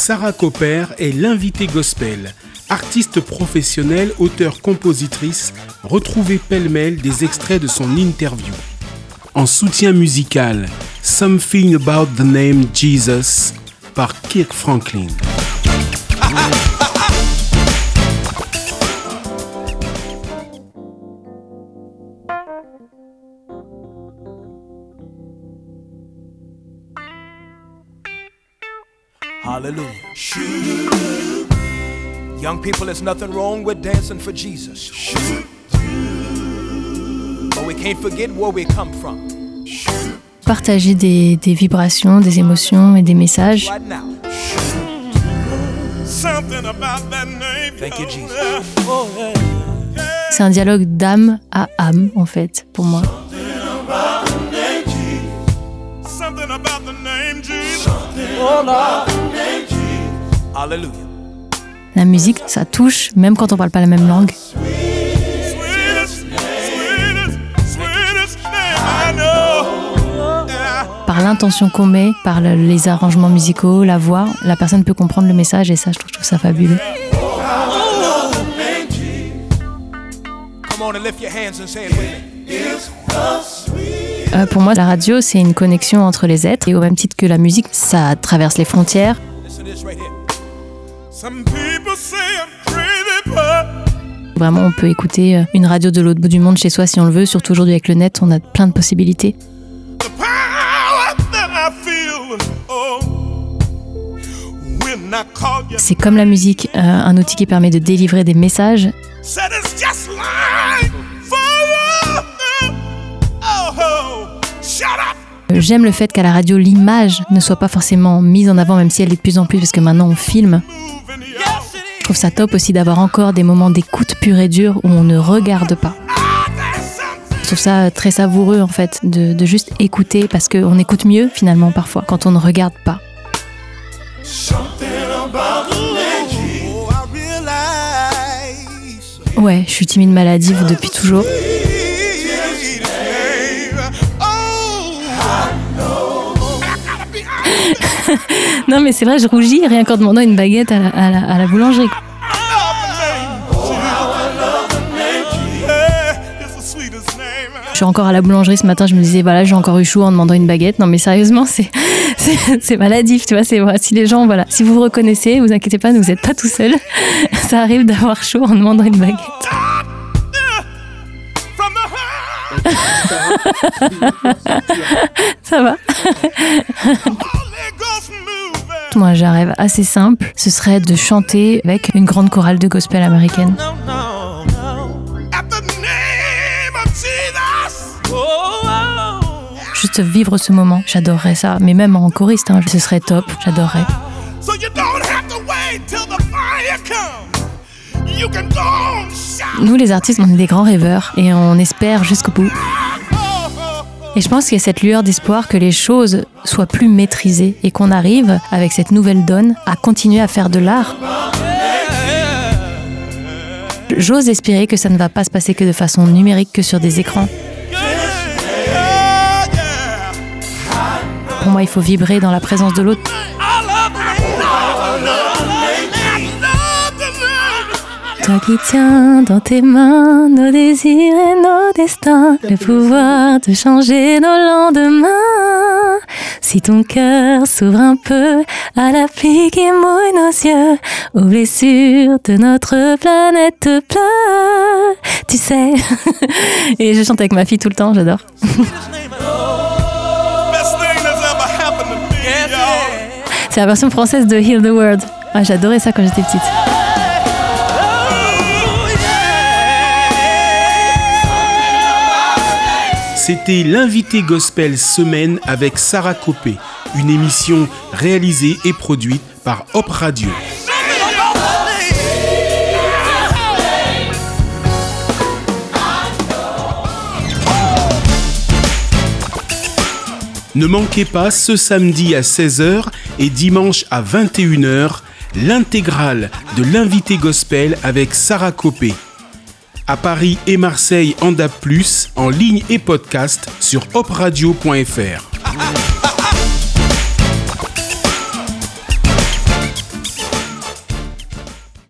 Sarah Copper est l'invité gospel. Artiste professionnelle, auteur-compositrice, retrouvez pêle-mêle des extraits de son interview. En soutien musical, Something About the Name Jesus par Kirk Franklin. Hallelujah. Young people, there's nothing wrong with dancing for Jesus. But we can't forget where we come from. Partager des, des vibrations, des émotions et des messages. Right now. Thank you, Jesus. C'est un dialogue d'âme à âme, en fait, pour moi. Hallelujah. La musique, ça touche, même quand on parle pas la même langue. Par l'intention qu'on met, par le- les arrangements musicaux, la voix, la personne peut comprendre le message et ça, je trouve, je trouve ça fabuleux. Euh, pour moi, la radio, c'est une connexion entre les êtres et au même titre que la musique, ça traverse les frontières. Vraiment, on peut écouter euh, une radio de l'autre bout du monde chez soi si on le veut. Surtout aujourd'hui avec le net, on a plein de possibilités. oh, C'est comme la musique, euh, un outil qui permet de délivrer des messages. Oh, J'aime le fait qu'à la radio, l'image ne soit pas forcément mise en avant, même si elle est de plus en plus, parce que maintenant on filme. Je trouve ça top aussi d'avoir encore des moments d'écoute pure et dure où on ne regarde pas. Je trouve ça euh, très savoureux en fait, de, de juste écouter, parce qu'on écoute mieux finalement parfois quand on ne regarde pas. Oh. Ouais, je suis timide maladive depuis toujours. Oh, Non mais c'est vrai, je rougis rien qu'en demandant une baguette à la, à la- à la boulangerie. Suis encore à la boulangerie ce matin, je me disais, voilà, j'ai encore eu chaud en demandant une baguette. Non mais sérieusement, c'est c'est- maladif, tu vois. C'est si les gens, voilà, si vous vous reconnaissez, vous inquiétez pas, vous n'êtes pas tout seul. Ça arrive d'avoir chaud en demandant une baguette. Ça va. Moi, rêve assez simple. Ce serait de chanter avec une grande chorale de gospel américaine. Juste vivre ce moment. J'adorerais ça. Mais même en choriste, hein, ce serait top. J'adorerais. So you don't have to wait till the fire comes. You can go on shout. Nous, les artistes, on est des grands rêveurs et on espère jusqu'au bout. Et je pense qu'il y a cette lueur d'espoir que les choses soient plus maîtrisées et qu'on arrive, avec cette nouvelle donne, à continuer à faire de l'art. J'ose espérer que ça ne va pas se passer que de façon numérique, que sur des écrans. Pour moi, il faut vibrer dans la présence de l'autre. Toi qui tiens dans tes mains nos désirs et nos destins, le pouvoir de changer nos lendemains. Si ton cœur s'ouvre un peu à la pluie qui mouille nos yeux, aux blessures de notre planète pleure, tu sais. et je chante avec ma fille tout le temps, j'adore. C'est la version française de Heal the World. Ah, J'adorais ça quand j'étais petite. C'était l'invité gospel semaine avec Sarah Copé, une émission réalisée et produite par Hop Radio. Ne manquez pas ce samedi à 16h et dimanche à 21h l'intégrale de l'invité gospel avec Sarah Copé. À Paris et Marseille en DAB+, en ligne et podcast sur hopradio.fr.